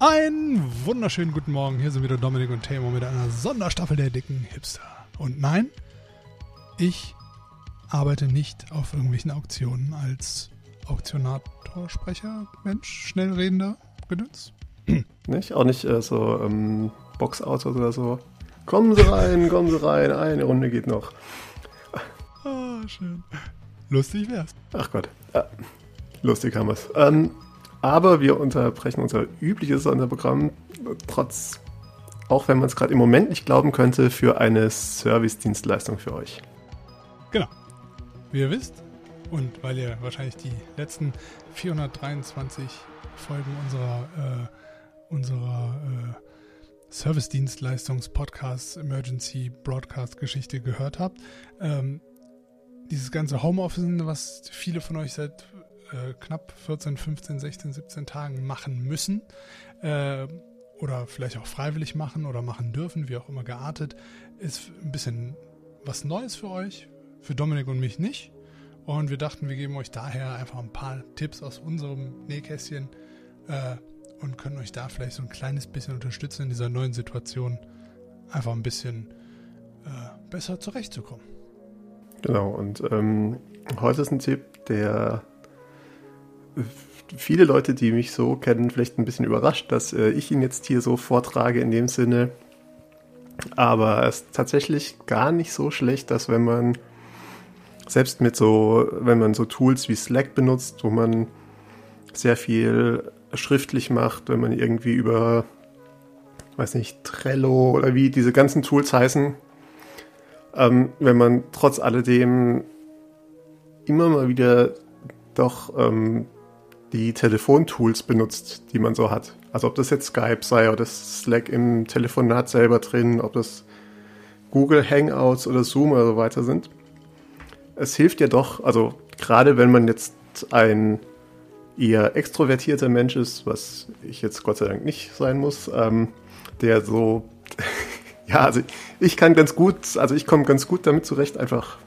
Einen wunderschönen guten Morgen. Hier sind wieder Dominik und Temo mit einer Sonderstaffel der dicken Hipster. Und nein, ich arbeite nicht auf irgendwelchen Auktionen als Auktionator, Sprecher, Mensch, schnellredender Gedöns. Nicht? Auch nicht äh, so ähm, Boxautos oder so. Kommen Sie rein, kommen Sie rein, eine Runde geht noch. Ah, schön. Lustig wär's. Ach Gott. Ja, lustig haben wir's. Ähm, aber wir unterbrechen unser übliches Sonderprogramm, trotz, auch wenn man es gerade im Moment nicht glauben könnte, für eine Service-Dienstleistung für euch. Genau. Wie ihr wisst, und weil ihr wahrscheinlich die letzten 423 Folgen unserer, äh, unserer äh, Service-Dienstleistungs-Podcast Emergency Broadcast-Geschichte gehört habt, ähm, dieses ganze Homeoffice, was viele von euch seit äh, knapp 14, 15, 16, 17 Tagen machen müssen äh, oder vielleicht auch freiwillig machen oder machen dürfen, wie auch immer geartet, ist ein bisschen was Neues für euch, für Dominik und mich nicht. Und wir dachten, wir geben euch daher einfach ein paar Tipps aus unserem Nähkästchen äh, und können euch da vielleicht so ein kleines bisschen unterstützen in dieser neuen Situation, einfach ein bisschen äh, besser zurechtzukommen. Genau, und ähm, heute ist ein Tipp, der viele Leute, die mich so kennen, vielleicht ein bisschen überrascht, dass äh, ich ihn jetzt hier so vortrage in dem Sinne. Aber es ist tatsächlich gar nicht so schlecht, dass wenn man selbst mit so, wenn man so Tools wie Slack benutzt, wo man sehr viel schriftlich macht, wenn man irgendwie über, weiß nicht, Trello oder wie diese ganzen Tools heißen, ähm, wenn man trotz alledem immer mal wieder doch ähm, die Telefontools benutzt, die man so hat. Also ob das jetzt Skype sei oder Slack im Telefonat selber drin, ob das Google Hangouts oder Zoom oder so weiter sind. Es hilft ja doch, also gerade wenn man jetzt ein eher extrovertierter Mensch ist, was ich jetzt Gott sei Dank nicht sein muss, ähm, der so, ja, also ich kann ganz gut, also ich komme ganz gut damit zurecht, einfach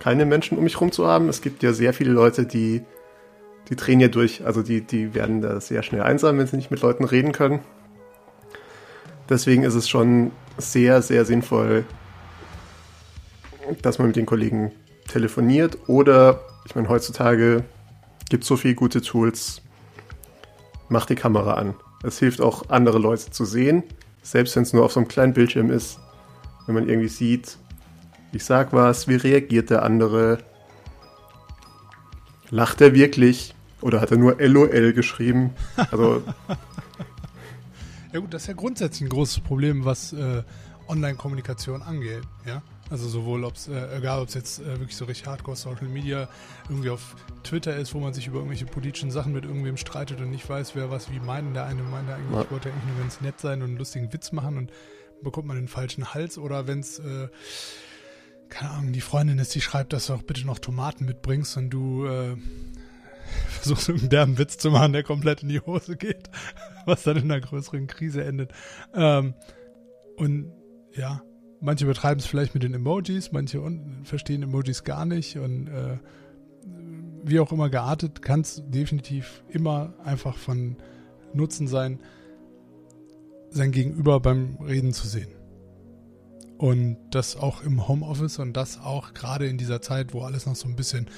keine Menschen um mich herum zu haben. Es gibt ja sehr viele Leute, die die drehen ja durch. Also die, die werden da sehr schnell einsam, wenn sie nicht mit Leuten reden können. Deswegen ist es schon sehr, sehr sinnvoll, dass man mit den Kollegen telefoniert oder, ich meine, heutzutage gibt es so viele gute Tools, mach die Kamera an. Es hilft auch, andere Leute zu sehen, selbst wenn es nur auf so einem kleinen Bildschirm ist. Wenn man irgendwie sieht, ich sag was, wie reagiert der andere, lacht er wirklich oder hat er nur LOL geschrieben? Also. ja gut, das ist ja grundsätzlich ein großes Problem, was äh, Online-Kommunikation angeht, ja. Also sowohl, ob es, äh, egal ob es jetzt äh, wirklich so richtig Hardcore Social Media irgendwie auf Twitter ist, wo man sich über irgendwelche politischen Sachen mit irgendwem streitet und nicht weiß, wer was wie meint. Der eine meint eigentlich, ja. wollte eigentlich nur ganz nett sein und einen lustigen Witz machen und bekommt man den falschen Hals. Oder wenn es, äh, keine Ahnung, die Freundin ist, die schreibt, dass du auch bitte noch Tomaten mitbringst und du äh, versuchst irgendeinen derben Witz zu machen, der komplett in die Hose geht, was dann in einer größeren Krise endet. Ähm, und ja, manche betreiben es vielleicht mit den Emojis, manche verstehen Emojis gar nicht und äh, wie auch immer geartet, kann es definitiv immer einfach von Nutzen sein, sein Gegenüber beim Reden zu sehen. Und das auch im Homeoffice und das auch gerade in dieser Zeit, wo alles noch so ein bisschen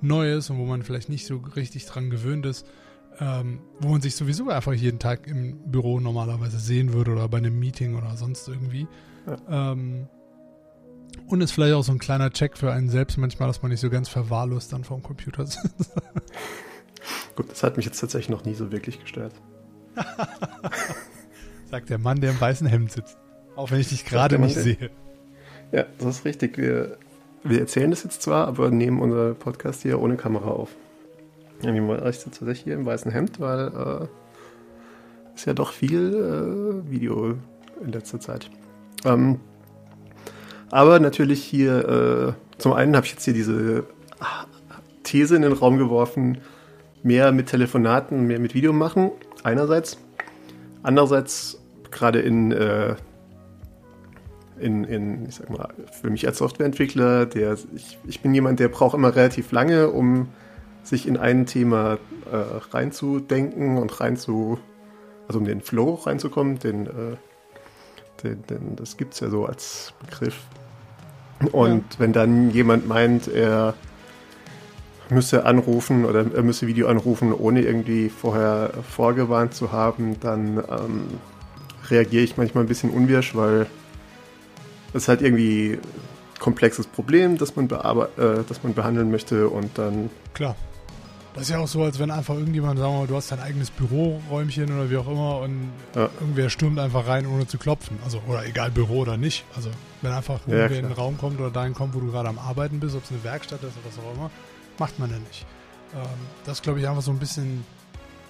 Neues und wo man vielleicht nicht so richtig dran gewöhnt ist, ähm, wo man sich sowieso einfach jeden Tag im Büro normalerweise sehen würde oder bei einem Meeting oder sonst irgendwie. Ja. Ähm, und ist vielleicht auch so ein kleiner Check für einen selbst manchmal, dass man nicht so ganz verwahrlost dann vorm Computer sitzt. Gut, das hat mich jetzt tatsächlich noch nie so wirklich gestört. Sagt der Mann, der im weißen Hemd sitzt. Auch wenn ich dich gerade nicht sehe. Ja, das ist richtig. Wir wir erzählen das jetzt zwar, aber nehmen unser Podcast hier ohne Kamera auf. Ja, wie man ich sitze tatsächlich hier im weißen Hemd, weil äh, ist ja doch viel äh, Video in letzter Zeit. Ähm, aber natürlich hier, äh, zum einen habe ich jetzt hier diese These in den Raum geworfen, mehr mit Telefonaten, mehr mit Video machen, einerseits. Andererseits, gerade in äh, in, in, ich sag mal, für mich als Softwareentwickler, der, ich, ich bin jemand, der braucht immer relativ lange, um sich in ein Thema äh, reinzudenken und rein zu, also um den Flow reinzukommen, den, äh, den, den das gibt es ja so als Begriff. Und ja. wenn dann jemand meint, er müsse anrufen oder er müsse Video anrufen, ohne irgendwie vorher vorgewarnt zu haben, dann ähm, reagiere ich manchmal ein bisschen unwirsch, weil es halt irgendwie komplexes Problem, das man, äh, das man behandeln möchte und dann. Klar. Das ist ja auch so, als wenn einfach irgendjemand, sagen wir mal, du hast dein eigenes Büroräumchen oder wie auch immer und ja. irgendwer stürmt einfach rein, ohne zu klopfen. Also, oder egal, Büro oder nicht. Also, wenn einfach ja, irgendwer in den Raum kommt oder dahin kommt, wo du gerade am Arbeiten bist, ob es eine Werkstatt ist oder was auch immer, macht man ja nicht. Ähm, das ist, glaube ich, einfach so ein bisschen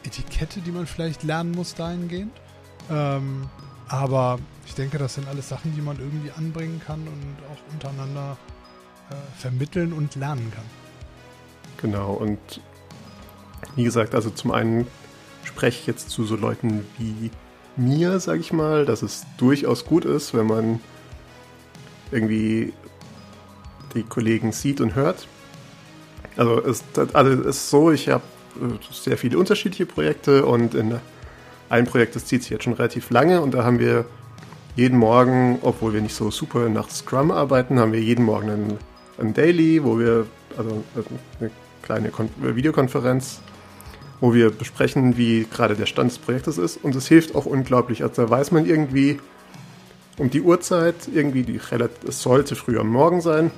Etikette, die man vielleicht lernen muss dahingehend. Ähm, aber ich denke, das sind alles Sachen, die man irgendwie anbringen kann und auch untereinander äh, vermitteln und lernen kann. Genau, und wie gesagt, also zum einen spreche ich jetzt zu so Leuten wie mir, sage ich mal, dass es durchaus gut ist, wenn man irgendwie die Kollegen sieht und hört. Also es, also es ist so, ich habe äh, sehr viele unterschiedliche Projekte und in ein Projekt, das zieht sich jetzt schon relativ lange und da haben wir jeden Morgen, obwohl wir nicht so super nach Scrum arbeiten, haben wir jeden Morgen ein, ein Daily, wo wir, also eine kleine Kon Videokonferenz, wo wir besprechen, wie gerade der Stand des Projektes ist und es hilft auch unglaublich. Also da weiß man irgendwie um die Uhrzeit, irgendwie die es sollte früh am Morgen sein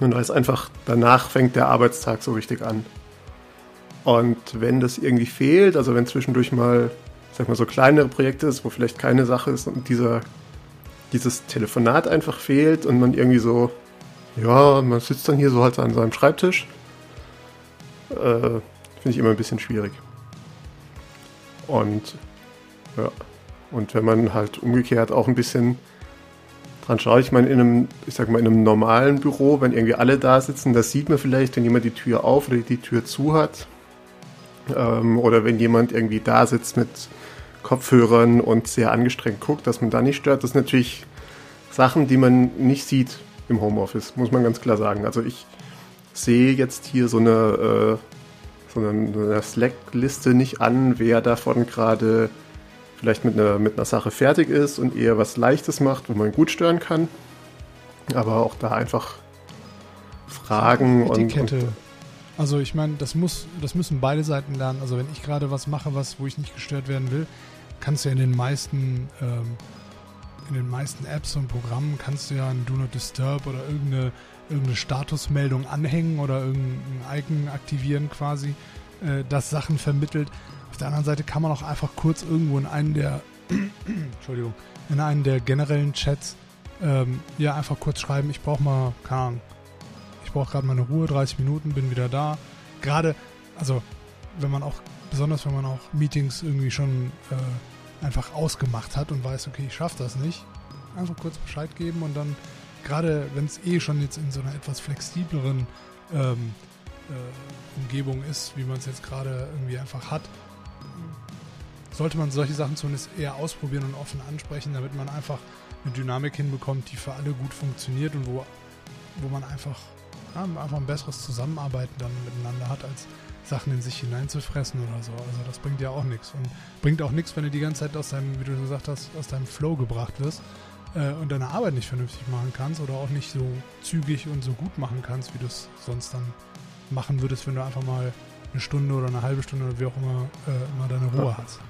und weiß einfach, danach fängt der Arbeitstag so richtig an. Und wenn das irgendwie fehlt, also wenn zwischendurch mal sag mal, so kleinere Projekte ist, wo vielleicht keine Sache ist und dieser, dieses Telefonat einfach fehlt und man irgendwie so, ja, man sitzt dann hier so halt an seinem Schreibtisch, äh, finde ich immer ein bisschen schwierig. Und ja, und wenn man halt umgekehrt auch ein bisschen dran schaut, ich meine, in einem, ich sag mal, in einem normalen Büro, wenn irgendwie alle da sitzen, das sieht man vielleicht, wenn jemand die Tür auf oder die Tür zu hat. Ähm, oder wenn jemand irgendwie da sitzt mit Kopfhörern und sehr angestrengt guckt, dass man da nicht stört. Das sind natürlich Sachen, die man nicht sieht im Homeoffice, muss man ganz klar sagen. Also ich sehe jetzt hier so eine, äh, so eine Slack-Liste nicht an, wer davon gerade vielleicht mit einer, mit einer Sache fertig ist und eher was Leichtes macht, wo man gut stören kann. Aber auch da einfach Fragen und, und also ich meine, das muss, das müssen beide Seiten lernen. Also wenn ich gerade was mache, was, wo ich nicht gestört werden will, kannst du ja in den meisten ähm, in den meisten Apps und Programmen kannst du ja ein Do Not Disturb oder irgendeine, irgendeine Statusmeldung anhängen oder irgendein Icon aktivieren quasi, äh, das Sachen vermittelt. Auf der anderen Seite kann man auch einfach kurz irgendwo in einen der Entschuldigung, in einen der generellen Chats ähm, ja einfach kurz schreiben, ich brauche mal, keine Ahnung, ich brauche gerade meine Ruhe, 30 Minuten, bin wieder da. Gerade, also wenn man auch besonders wenn man auch Meetings irgendwie schon äh, einfach ausgemacht hat und weiß, okay, ich schaffe das nicht, einfach kurz Bescheid geben und dann, gerade wenn es eh schon jetzt in so einer etwas flexibleren ähm, äh, Umgebung ist, wie man es jetzt gerade irgendwie einfach hat, sollte man solche Sachen zumindest eher ausprobieren und offen ansprechen, damit man einfach eine Dynamik hinbekommt, die für alle gut funktioniert und wo, wo man einfach, ja, einfach ein besseres Zusammenarbeiten dann miteinander hat, als Sachen in sich hineinzufressen oder so. Also das bringt ja auch nichts. Und bringt auch nichts, wenn du die ganze Zeit aus deinem, wie du gesagt hast, aus deinem Flow gebracht wirst äh, und deine Arbeit nicht vernünftig machen kannst oder auch nicht so zügig und so gut machen kannst, wie du es sonst dann machen würdest, wenn du einfach mal eine Stunde oder eine halbe Stunde oder wie auch immer äh, mal deine Ruhe ja. hast.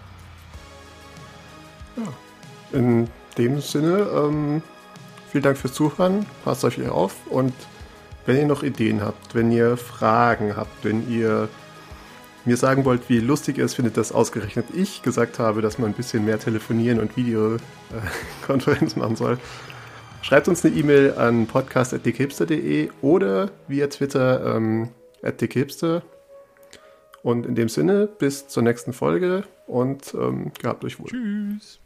Ja. In dem Sinne, ähm, vielen Dank fürs Zuhören. Passt euch auf und wenn ihr noch Ideen habt, wenn ihr Fragen habt, wenn ihr mir sagen wollt, wie lustig ihr es findet, dass ausgerechnet ich gesagt habe, dass man ein bisschen mehr telefonieren und Videokonferenzen machen soll, schreibt uns eine E-Mail an podcast.dickhipster.de oder via Twitter ähm. Und in dem Sinne, bis zur nächsten Folge und ähm, gehabt euch wohl. Tschüss.